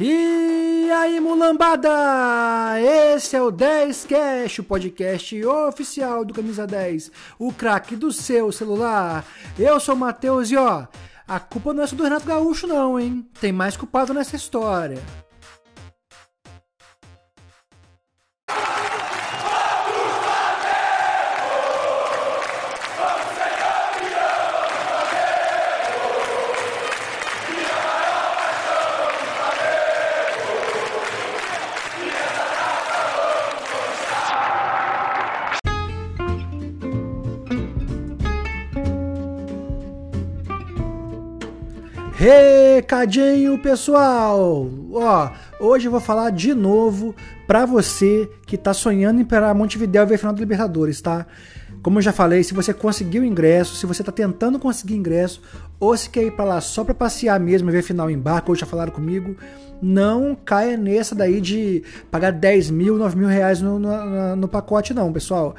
E aí, mulambada! Esse é o 10 Cash, o podcast oficial do Camisa 10, o craque do seu celular. Eu sou o Matheus e ó, a culpa não é só do Renato Gaúcho não, hein? Tem mais culpado nessa história. Recadinho pessoal! Ó, hoje eu vou falar de novo pra você que tá sonhando em pegar Montevidéu e ver final da Libertadores, tá? Como eu já falei, se você conseguiu ingresso, se você tá tentando conseguir ingresso, ou se quer ir pra lá só pra passear mesmo e ver final em barco, ou já falaram comigo, não caia nessa daí de pagar 10 mil, 9 mil reais no, no, no pacote, não, pessoal.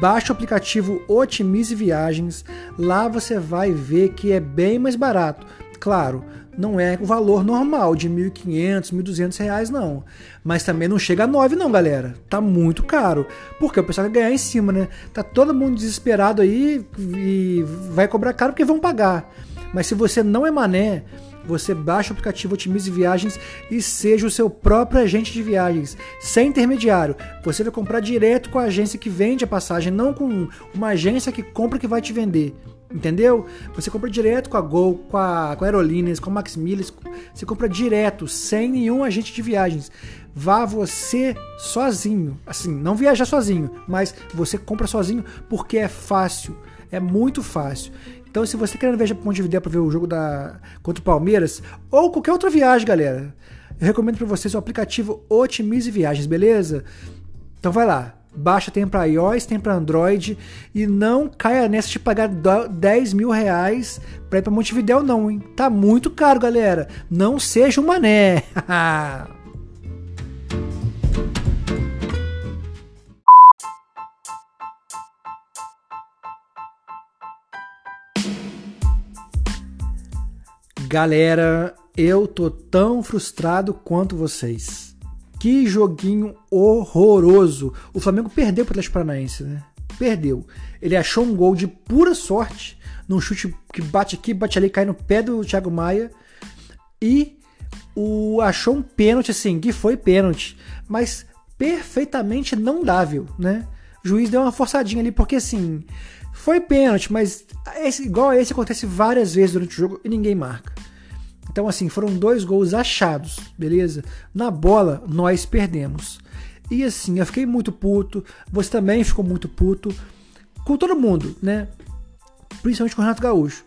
Baixe o aplicativo Otimize Viagens, lá você vai ver que é bem mais barato. Claro, não é o valor normal de 1.500, 1.200 reais, não. Mas também não chega a 9 não, galera. Tá muito caro. Porque o pessoal quer ganhar em cima, né? Tá todo mundo desesperado aí e vai cobrar caro porque vão pagar. Mas se você não é mané, você baixa o aplicativo Otimize Viagens e seja o seu próprio agente de viagens, sem intermediário. Você vai comprar direto com a agência que vende a passagem, não com uma agência que compra que vai te vender. Entendeu? Você compra direto com a Gol, com a, com a Aerolíneas, com a Max Milhas. Você compra direto, sem nenhum agente de viagens. Vá você sozinho. Assim, não viajar sozinho, mas você compra sozinho porque é fácil. É muito fácil. Então, se você quer viajar para Montevideo para ver o jogo da contra o Palmeiras ou qualquer outra viagem, galera, eu recomendo para vocês o aplicativo Otimize Viagens, beleza? Então vai lá, Baixa tem para iOS, tem para Android. E não caia nessa de pagar 10 mil reais pra ir pra Montevideo, não, hein? Tá muito caro, galera. Não seja um mané. Galera, eu tô tão frustrado quanto vocês. Que joguinho horroroso. O Flamengo perdeu para o Atlético Paranaense, né? Perdeu. Ele achou um gol de pura sorte, num chute que bate aqui, bate ali, cai no pé do Thiago Maia. E o achou um pênalti, assim, que foi pênalti, mas perfeitamente não dável, né? O juiz deu uma forçadinha ali, porque assim, foi pênalti, mas esse, igual a esse acontece várias vezes durante o jogo e ninguém marca. Então, assim, foram dois gols achados, beleza? Na bola, nós perdemos. E assim, eu fiquei muito puto, você também ficou muito puto, com todo mundo, né? Principalmente com o Renato Gaúcho.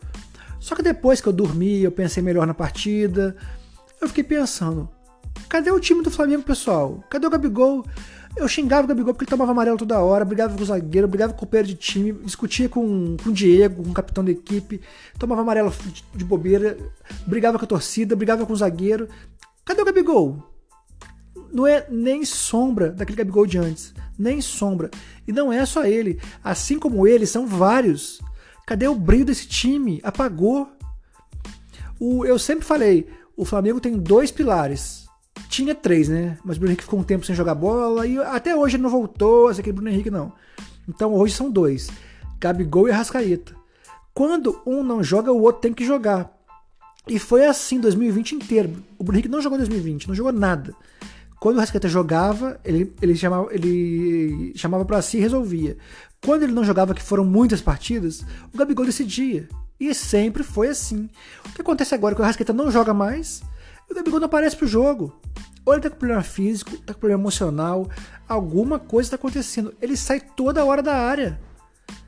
Só que depois que eu dormi, eu pensei melhor na partida, eu fiquei pensando, cadê o time do Flamengo, pessoal? Cadê o Gabigol? Eu xingava o Gabigol porque ele tomava amarelo toda hora, brigava com o zagueiro, brigava com o companheiro de time, discutia com, com o Diego, com o capitão da equipe, tomava amarelo de, de bobeira, brigava com a torcida, brigava com o zagueiro. Cadê o Gabigol? Não é nem sombra daquele Gabigol de antes. Nem sombra. E não é só ele. Assim como ele, são vários. Cadê o brilho desse time? Apagou. O, eu sempre falei, o Flamengo tem dois pilares tinha três, né? Mas o Bruno Henrique ficou um tempo sem jogar bola e até hoje ele não voltou, esse aqui Bruno Henrique não. Então hoje são dois: Gabigol e Arrascaeta. Quando um não joga, o outro tem que jogar. E foi assim 2020 inteiro. O Bruno Henrique não jogou em 2020, não jogou nada. Quando o Arrascaeta jogava, ele, ele chamava, ele chamava para si e resolvia. Quando ele não jogava, que foram muitas partidas, o Gabigol decidia. E sempre foi assim. O que acontece agora é que o Arrascaeta não joga mais, o Gabigol não aparece pro jogo. Ou ele tá com problema físico, tá com problema emocional, alguma coisa tá acontecendo. Ele sai toda hora da área.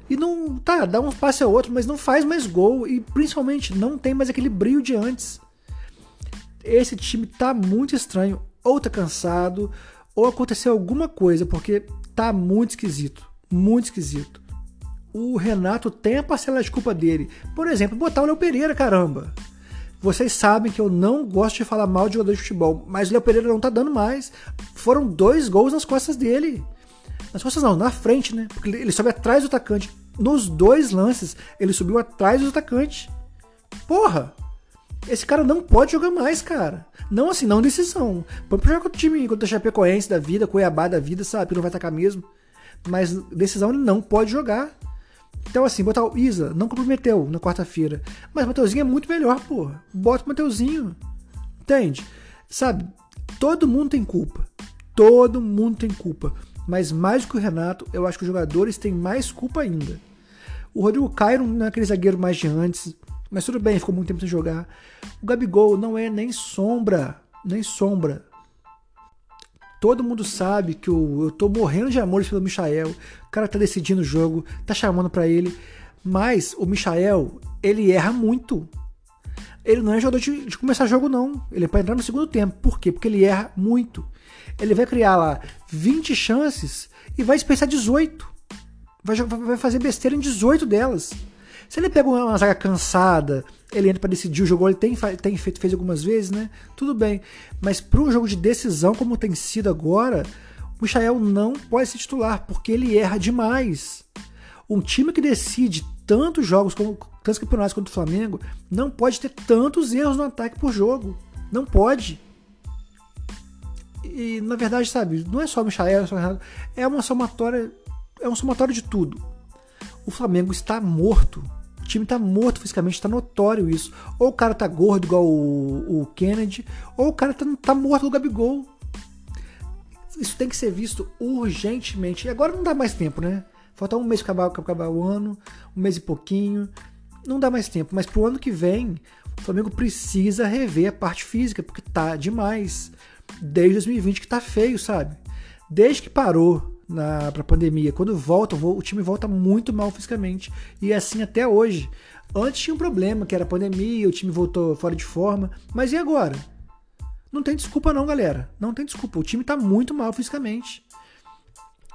E não, tá, dá um passe ao outro, mas não faz mais gol. E principalmente não tem mais aquele brilho de antes. Esse time tá muito estranho. Ou tá cansado, ou aconteceu alguma coisa, porque tá muito esquisito. Muito esquisito. O Renato tem a parcela de culpa dele. Por exemplo, botar o Léo Pereira, caramba. Vocês sabem que eu não gosto de falar mal de jogador de futebol, mas o Léo Pereira não tá dando mais. Foram dois gols nas costas dele. Nas costas não, na frente, né? Porque ele sobe atrás do atacante. Nos dois lances, ele subiu atrás do atacante. Porra! Esse cara não pode jogar mais, cara. Não assim, não decisão. Jogar contra o time, contra Chapecoense da vida, Cuiabá da vida, sabe? Que não vai atacar mesmo. Mas decisão ele não pode jogar. Então, assim, botar o Isa não comprometeu na quarta-feira. Mas o Mateuzinho é muito melhor, porra. Bota o Mateuzinho. Entende? Sabe? Todo mundo tem culpa. Todo mundo tem culpa. Mas mais do que o Renato, eu acho que os jogadores têm mais culpa ainda. O Rodrigo Caio não é aquele zagueiro mais de antes. Mas tudo bem, ficou muito tempo sem jogar. O Gabigol não é nem sombra. Nem sombra. Todo mundo sabe que eu, eu tô morrendo de amores pelo Michael. O cara tá decidindo o jogo, tá chamando para ele. Mas o Michael, ele erra muito. Ele não é jogador de, de começar jogo, não. Ele é pra entrar no segundo tempo. Por quê? Porque ele erra muito. Ele vai criar lá 20 chances e vai dispensar 18. Vai, vai fazer besteira em 18 delas. Se ele pega uma zaga cansada, ele entra para decidir o jogo, ele tem, tem feito, fez algumas vezes, né? Tudo bem. Mas para um jogo de decisão, como tem sido agora, o Michael não pode ser titular, porque ele erra demais. Um time que decide tantos jogos, como tantos campeonatos quanto o Flamengo, não pode ter tantos erros no ataque por jogo. Não pode. E na verdade, sabe, não é só o Michael, é uma somatória, é um somatório de tudo. O Flamengo está morto. O time está morto fisicamente, está notório isso. Ou o cara tá gordo igual o, o Kennedy, ou o cara tá, tá morto o Gabigol. Isso tem que ser visto urgentemente. E agora não dá mais tempo, né? Falta um mês para acabar, acabar o ano, um mês e pouquinho. Não dá mais tempo. Mas pro ano que vem, o Flamengo precisa rever a parte física, porque tá demais. Desde 2020 que tá feio, sabe? Desde que parou na pra pandemia, quando volta, o time volta muito mal fisicamente. E é assim até hoje. Antes tinha um problema, que era a pandemia, o time voltou fora de forma. Mas e agora? Não tem desculpa não, galera. Não tem desculpa. O time tá muito mal fisicamente.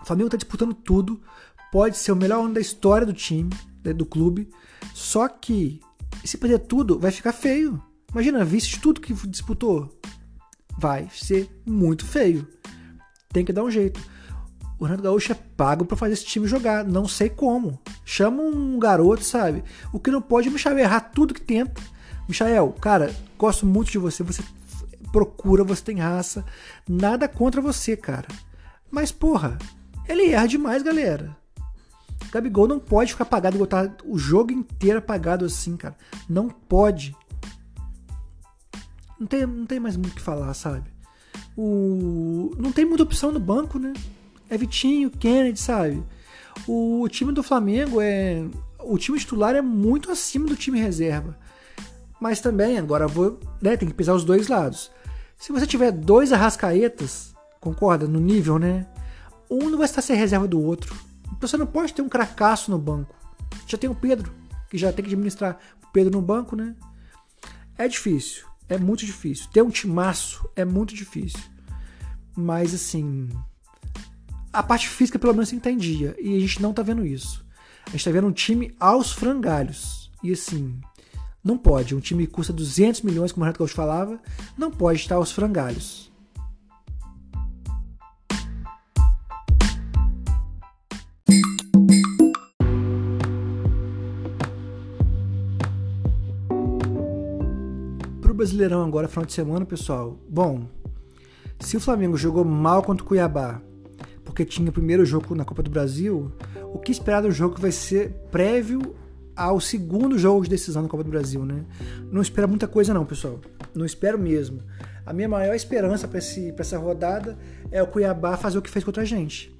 O Flamengo tá disputando tudo pode ser o melhor ano da história do time, né, do clube. Só que, se perder tudo, vai ficar feio. Imagina, visto tudo que disputou. Vai ser muito feio. Tem que dar um jeito. O Renato Gaúcho é pago para fazer esse time jogar. Não sei como. Chama um garoto, sabe? O que não pode é Michael errar tudo que tenta. Michael, cara, gosto muito de você. Você procura, você tem raça. Nada contra você, cara. Mas, porra, ele erra demais, galera. Gabigol não pode ficar apagado e botar o jogo inteiro apagado assim, cara. Não pode. Não tem, não tem mais muito o que falar, sabe? O, não tem muita opção no banco, né? É Vitinho, Kennedy, sabe? O time do Flamengo é. O time titular é muito acima do time reserva. Mas também, agora vou. Né, tem que pesar os dois lados. Se você tiver dois arrascaetas, concorda? No nível, né? Um não vai estar sem reserva do outro. Então você não pode ter um cracaço no banco. Já tem o Pedro, que já tem que administrar o Pedro no banco, né? É difícil, é muito difícil. Ter um timaço é muito difícil. Mas assim, a parte física pelo menos entendia. E a gente não tá vendo isso. A gente tá vendo um time aos frangalhos. E assim, não pode. Um time que custa 200 milhões, como o Renato Gaúcho falava, não pode estar aos frangalhos. Brasileirão agora, final de semana, pessoal. Bom, se o Flamengo jogou mal contra o Cuiabá, porque tinha o primeiro jogo na Copa do Brasil, o que esperar do jogo vai ser prévio ao segundo jogo de decisão na Copa do Brasil, né? Não espera muita coisa não, pessoal. Não espero mesmo. A minha maior esperança para essa rodada é o Cuiabá fazer o que fez contra a gente.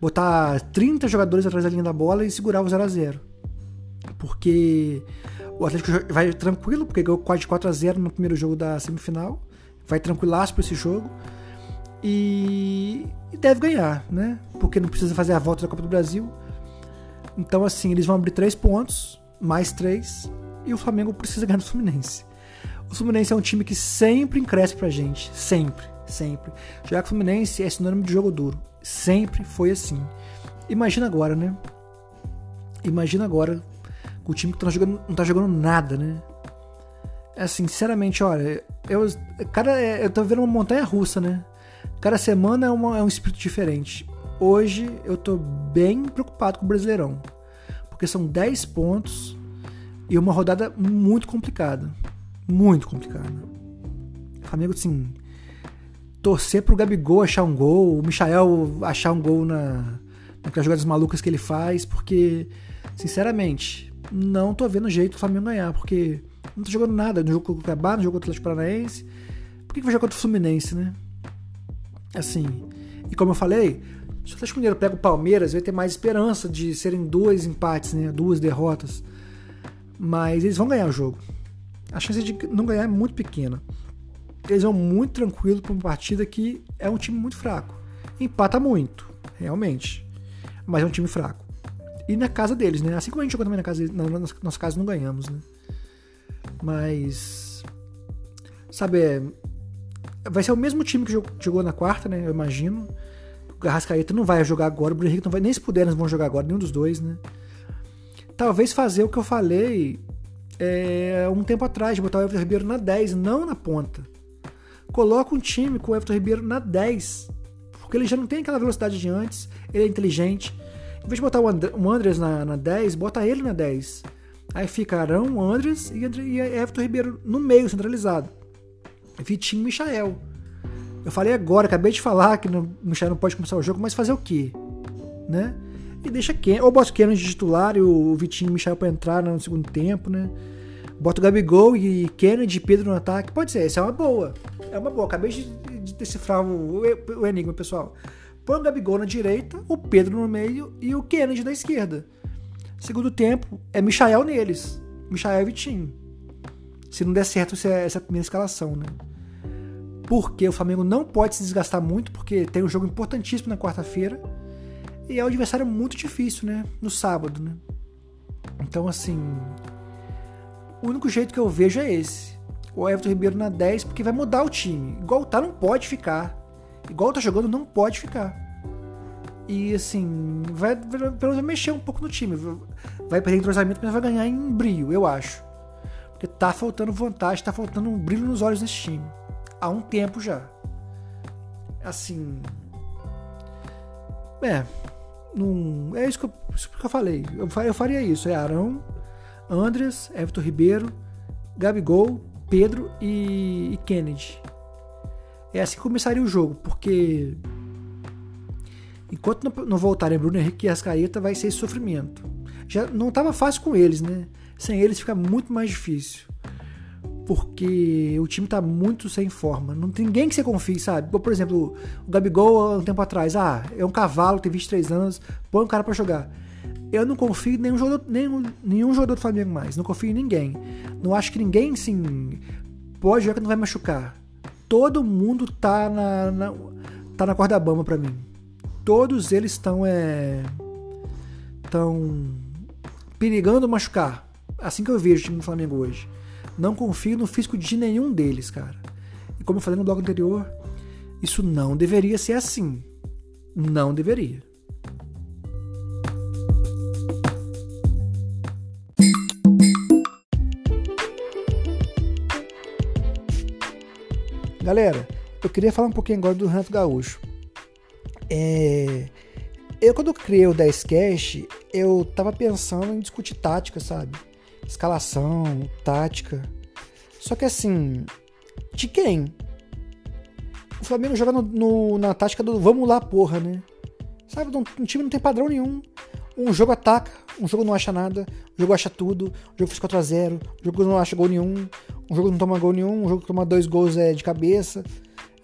Botar 30 jogadores atrás da linha da bola e segurar o 0 a 0 Porque o Atlético vai tranquilo, porque ganhou quase 4 a 0 no primeiro jogo da semifinal. Vai tranquilaço para esse jogo. E, e deve ganhar, né? Porque não precisa fazer a volta da Copa do Brasil. Então, assim, eles vão abrir 3 pontos, mais 3, e o Flamengo precisa ganhar do Fluminense. O Fluminense é um time que sempre cresce pra gente. Sempre, sempre. Já que o Fluminense é sinônimo de jogo duro. Sempre foi assim. Imagina agora, né? Imagina agora com o time que tá jogando, não tá jogando nada, né? É assim, sinceramente, olha, eu, cada, eu tô vendo uma montanha russa, né? Cada semana é, uma, é um espírito diferente. Hoje eu tô bem preocupado com o Brasileirão. Porque são 10 pontos e uma rodada muito complicada. Muito complicado. O Flamengo, assim, torcer pro Gabigol achar um gol, o Michael achar um gol na, naquelas jogadas malucas que ele faz, porque, sinceramente, não tô vendo jeito do Flamengo ganhar, porque não tá jogando nada no jogo contra o Cuiabá, no jogo contra o Atlético Paranaense. Por que, que vai jogar contra o Fluminense, né? Assim, e como eu falei, se o Atlético Mineiro pega o Palmeiras, vai ter mais esperança de serem dois empates, né? Duas derrotas. Mas eles vão ganhar o jogo. A chance de não ganhar é muito pequena. Eles vão muito tranquilo para uma partida que é um time muito fraco. Empata muito, realmente. Mas é um time fraco. E na casa deles, né? Assim como a gente jogou também na casa deles, na nossa casa não ganhamos, né? Mas. Sabe, é, vai ser o mesmo time que jogou na quarta, né? Eu imagino. O Arrascaeta não vai jogar agora, o Bruno Henrique não vai. Nem se puder, eles vão jogar agora, nenhum dos dois, né? Talvez fazer o que eu falei é, um tempo atrás, botar o Everton Ribeiro na 10, não na ponta. Coloca um time com o Everton Ribeiro na 10. Porque ele já não tem aquela velocidade de antes, ele é inteligente. Em vez de botar o, And o Andres na, na 10, bota ele na 10. Aí fica Arão, Andres e, e Everton Ribeiro no meio, centralizado. Vitinho e Michael. Eu falei agora, acabei de falar que o Michael não pode começar o jogo, mas fazer o quê? Né? E deixa Ken, ou bota o Kenan de titular e o Vitinho e o Michael para entrar no segundo tempo, né? Bota o Gabigol e Kennedy e Pedro no ataque. Pode ser, essa é uma boa. É uma boa. Acabei de, de decifrar o, o, enigma, pessoal. Põe o Gabigol na direita, o Pedro no meio e o Kennedy na esquerda. Segundo tempo, é Michael neles. Michael e Vitinho. Se não der certo essa, essa primeira escalação, né? Porque o Flamengo não pode se desgastar muito, porque tem um jogo importantíssimo na quarta-feira. E é um adversário muito difícil, né? No sábado, né? Então, assim. O único jeito que eu vejo é esse. O Everton Ribeiro na 10, porque vai mudar o time. Igual tá, não pode ficar. Igual tá jogando, não pode ficar. E assim, vai, pelo menos mexer um pouco no time. Vai perder entrosamento, mas vai ganhar em brilho, eu acho. Porque tá faltando vontade, tá faltando um brilho nos olhos desse time. Há um tempo já. Assim. É. Num, é isso que, eu, isso que eu falei. Eu, faria isso. É Arão, Andres, Everton Ribeiro, Gabigol, Pedro e, e Kennedy. É assim que começaria o jogo, porque Enquanto não, voltarem Bruno Henrique e Ascaeta, vai ser sofrimento. Já não estava fácil com eles, né? Sem eles fica muito mais difícil. Porque o time está muito sem forma. Não tem ninguém que você confie, sabe? Por exemplo, o Gabigol, um tempo atrás, ah, é um cavalo, tem 23 anos, põe um cara para jogar. Eu não confio em nenhum jogador, nenhum, nenhum jogador do Flamengo mais. Não confio em ninguém. Não acho que ninguém, assim, pode jogar que não vai machucar. Todo mundo tá na, na tá na corda bamba para mim todos eles estão é, estão perigando machucar. Assim que eu vejo o time do Flamengo hoje. Não confio no físico de nenhum deles, cara. E como eu falei no bloco anterior, isso não deveria ser assim. Não deveria. Galera, eu queria falar um pouquinho agora do Renato Gaúcho. É... Eu, quando criei o 10 Cash, eu tava pensando em discutir tática, sabe? Escalação, tática. Só que assim, de quem? O Flamengo joga no, no, na tática do vamos lá, porra, né? Sabe? Um, time não tem padrão nenhum. Um jogo ataca, um jogo não acha nada, um jogo acha tudo, um jogo fez 4x0, um jogo não acha gol nenhum, um jogo não toma gol nenhum, um jogo que toma dois gols é, de cabeça.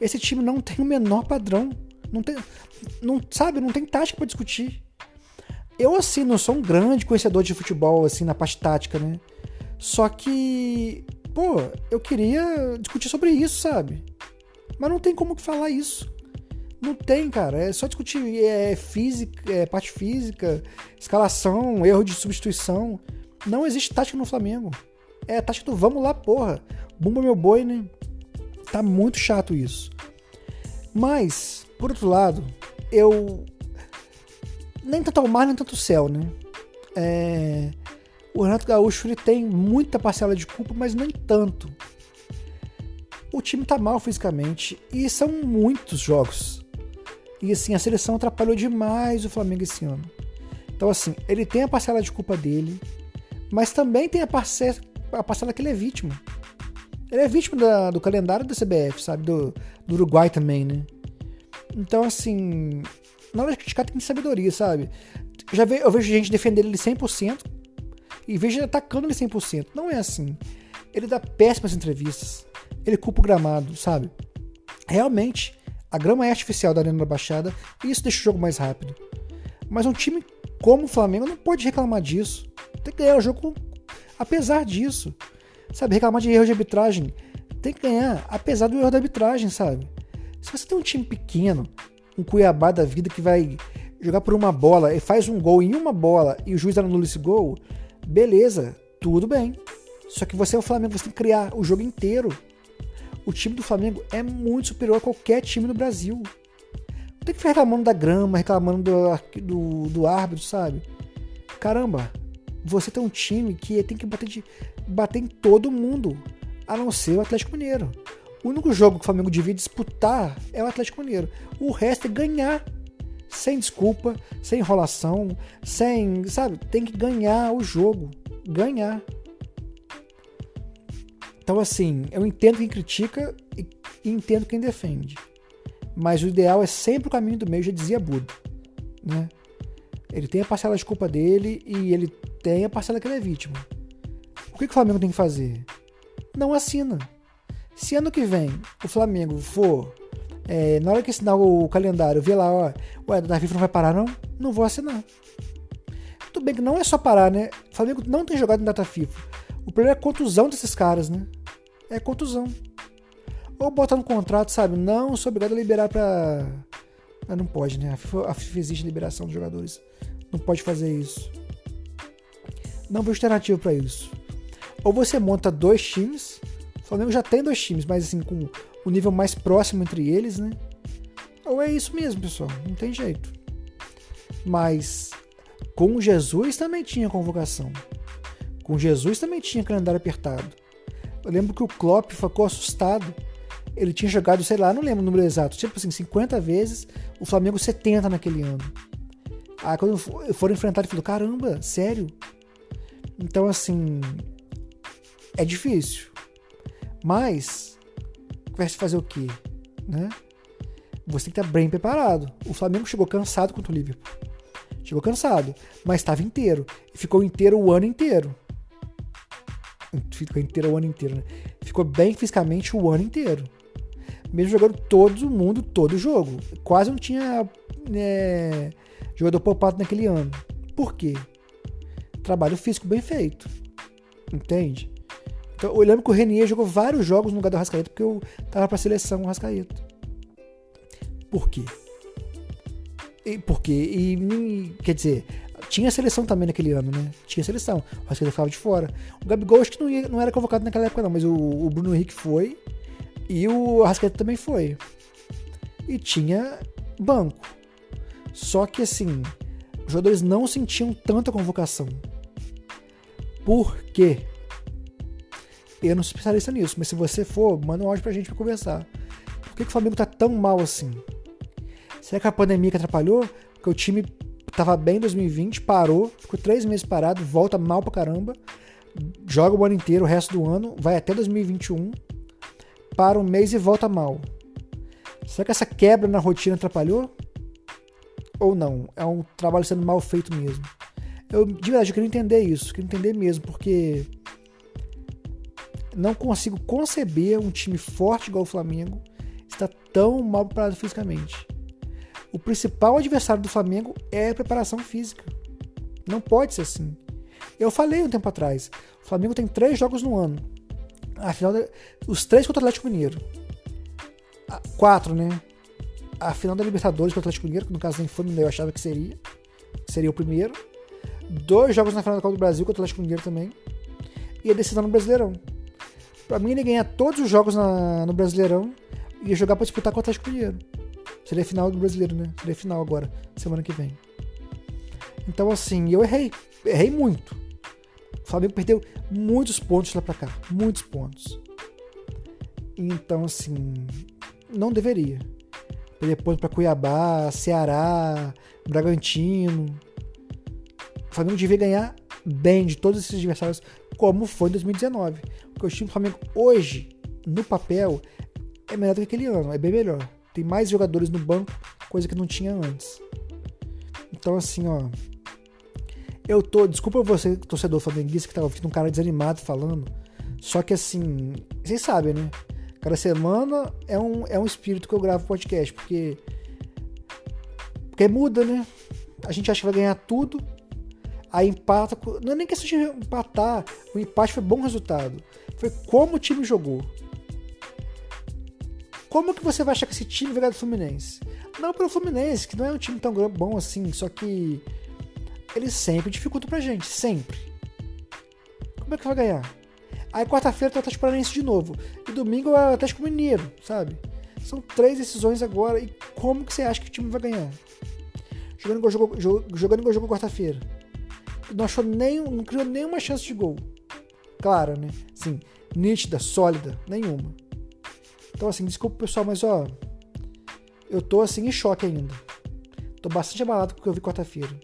Esse time não tem o menor padrão. Não tem, não sabe, não tem tática para discutir. Eu assim não sou um grande conhecedor de futebol assim na parte tática, né? Só que, pô, eu queria discutir sobre isso, sabe? Mas não tem como falar isso. Não tem, cara. É só discutir é, física, é, parte física, escalação, erro de substituição. Não existe tática no Flamengo. É a tática do vamos lá, porra. Bumba meu boi, né? Tá muito chato isso. Mas, por outro lado, eu. Nem tanto ao mar, nem tanto ao céu, né? É... O Renato Gaúcho ele tem muita parcela de culpa, mas nem tanto. O time tá mal fisicamente e são muitos jogos. E assim, a seleção atrapalhou demais o Flamengo esse ano. Então, assim, ele tem a parcela de culpa dele, mas também tem a parcela, a parcela que ele é vítima. Ele é vítima da, do calendário da CBF, sabe? Do, do Uruguai também, né? Então, assim, na hora de criticar tem sabedoria, sabe? Já ve, eu vejo gente defender ele 100% e vejo ele atacando ele 100%. Não é assim. Ele dá péssimas entrevistas. Ele culpa o gramado, sabe? Realmente, a grama é artificial da Arena da Baixada e isso deixa o jogo mais rápido. Mas um time como o Flamengo não pode reclamar disso. Tem que ganhar o jogo apesar disso. Sabe, reclamar de erro de arbitragem. Tem que ganhar apesar do erro da arbitragem, sabe? Se você tem um time pequeno, um Cuiabá da vida que vai jogar por uma bola e faz um gol em uma bola e o juiz anula esse gol, beleza, tudo bem. Só que você é o Flamengo, você tem que criar o jogo inteiro. O time do Flamengo é muito superior a qualquer time do Brasil. Não tem que ficar reclamando da grama, reclamando do, do, do árbitro, sabe? Caramba, você tem um time que tem que bater, de, bater em todo mundo, a não ser o Atlético Mineiro. O único jogo que o Flamengo devia disputar é o Atlético Mineiro. O resto é ganhar. Sem desculpa, sem enrolação, sem. Sabe? Tem que ganhar o jogo. Ganhar. Então, assim, eu entendo quem critica e entendo quem defende. Mas o ideal é sempre o caminho do meio, já dizia Buda. Né? Ele tem a parcela de culpa dele e ele tem a parcela que ele é vítima. O que, que o Flamengo tem que fazer? Não assina. Se ano que vem o Flamengo for, é, na hora que assinar o calendário, ver lá, ó, ué, da FIFA não vai parar não? Não vou assinar. Tudo bem que não é só parar, né? O Flamengo não tem jogado em data FIFA. O problema é a contusão desses caras, né? É contusão. Ou botar no contrato, sabe? Não sou obrigado a liberar pra. Mas não pode, né? A FIFA, a FIFA existe liberação dos jogadores. Não pode fazer isso. Não vejo alternativa para isso. Ou você monta dois times o Flamengo já tem dois times, mas assim, com o nível mais próximo entre eles, né? Ou é isso mesmo, pessoal, não tem jeito. Mas com Jesus também tinha convocação. Com Jesus também tinha calendário apertado. Eu lembro que o Klopp ficou assustado. Ele tinha jogado, sei lá, não lembro o número exato, tipo assim, 50 vezes, o Flamengo 70 naquele ano. Aí quando foram enfrentar, ele falou: caramba, sério? Então, assim, é difícil. Mas, vai se fazer o quê? Né? Você tem que estar bem preparado. O Flamengo chegou cansado contra o Liverpool. Chegou cansado, mas estava inteiro. E ficou inteiro o ano inteiro. Ficou inteiro o ano inteiro, né? Ficou bem fisicamente o ano inteiro. Mesmo jogando todo mundo, todo jogo. Quase não tinha é, jogador poupado naquele ano. Por quê? Trabalho físico bem feito. Entende? Então, eu lembro que o Renier jogou vários jogos no lugar do Rascaeta porque eu tava pra seleção o Rascaeta. Por quê? E, por quê? E, quer dizer, tinha seleção também naquele ano, né? Tinha seleção. O Rascaeta ficava de fora. O Gabigol acho que não, ia, não era convocado naquela época, não, mas o, o Bruno Henrique foi e o Rascaeta também foi. E tinha banco. Só que assim, os jogadores não sentiam tanta convocação. Por quê? Eu não sou especialista nisso, mas se você for, manda um áudio pra gente pra conversar. Por que, que o Flamengo tá tão mal assim? Será que a pandemia que atrapalhou? Porque o time tava bem em 2020, parou, ficou três meses parado, volta mal pra caramba, joga o ano inteiro, o resto do ano, vai até 2021, para um mês e volta mal. Será que essa quebra na rotina atrapalhou? Ou não? É um trabalho sendo mal feito mesmo. Eu, de verdade, eu queria entender isso, queria entender mesmo, porque não consigo conceber um time forte igual o Flamengo estar tão mal preparado fisicamente. O principal adversário do Flamengo é a preparação física. Não pode ser assim. Eu falei um tempo atrás, o Flamengo tem três jogos no ano. Afinal, os três contra o Atlético Mineiro. Quatro, né? A final da Libertadores contra o Atlético Mineiro, que no caso nem foi, eu achava que seria. Seria o primeiro. Dois jogos na final da Copa do Brasil contra o Atlético Mineiro também. E a decisão no Brasileirão. Pra mim, ele ganhar todos os jogos na, no Brasileirão e jogar pra disputar com o Atlético Mineiro. Seria final do Brasileiro, né? Seria final agora, semana que vem. Então, assim, eu errei. Errei muito. O Flamengo perdeu muitos pontos lá pra cá. Muitos pontos. Então, assim, não deveria. Perder pontos pra Cuiabá, Ceará, Bragantino. O Flamengo devia ganhar bem de todos esses adversários, como foi em 2019. Porque o time do Flamengo hoje no papel, é melhor do que aquele ano, é bem melhor. Tem mais jogadores no banco, coisa que não tinha antes. Então, assim, ó. Eu tô. Desculpa você, torcedor flamenguista, que tava ouvindo um cara desanimado falando. Só que, assim. Vocês sabem, né? Cada semana é um, é um espírito que eu gravo podcast, porque. Porque muda, né? A gente acha que vai ganhar tudo, aí empata. Não é nem questão de empatar, o empate foi bom resultado. Foi como o time jogou. Como que você vai achar que esse time vai ganhar do Fluminense? Não pelo Fluminense, que não é um time tão bom assim, só que ele sempre dificulta pra gente, sempre. Como é que vai ganhar? Aí quarta-feira tem o Atlético Paranaense de novo. E domingo é o Atlético Mineiro, sabe? São três decisões agora. E como que você acha que o time vai ganhar? Jogando igual jogou, jogando jogou quarta-feira. Não achou nem, não criou nenhuma chance de gol. Clara, né? Sim, nítida, sólida, nenhuma. Então, assim, desculpa pessoal, mas ó, eu tô assim em choque ainda. Tô bastante abalado com o que eu vi quarta-feira.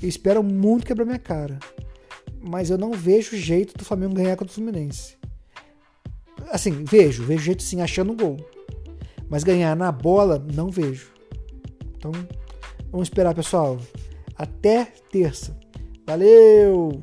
Eu espero muito quebrar minha cara mas eu não vejo jeito do Flamengo ganhar contra o Fluminense. Assim, vejo, vejo jeito sim, achando gol. Mas ganhar na bola, não vejo. Então, vamos esperar, pessoal. Até terça. Valeu!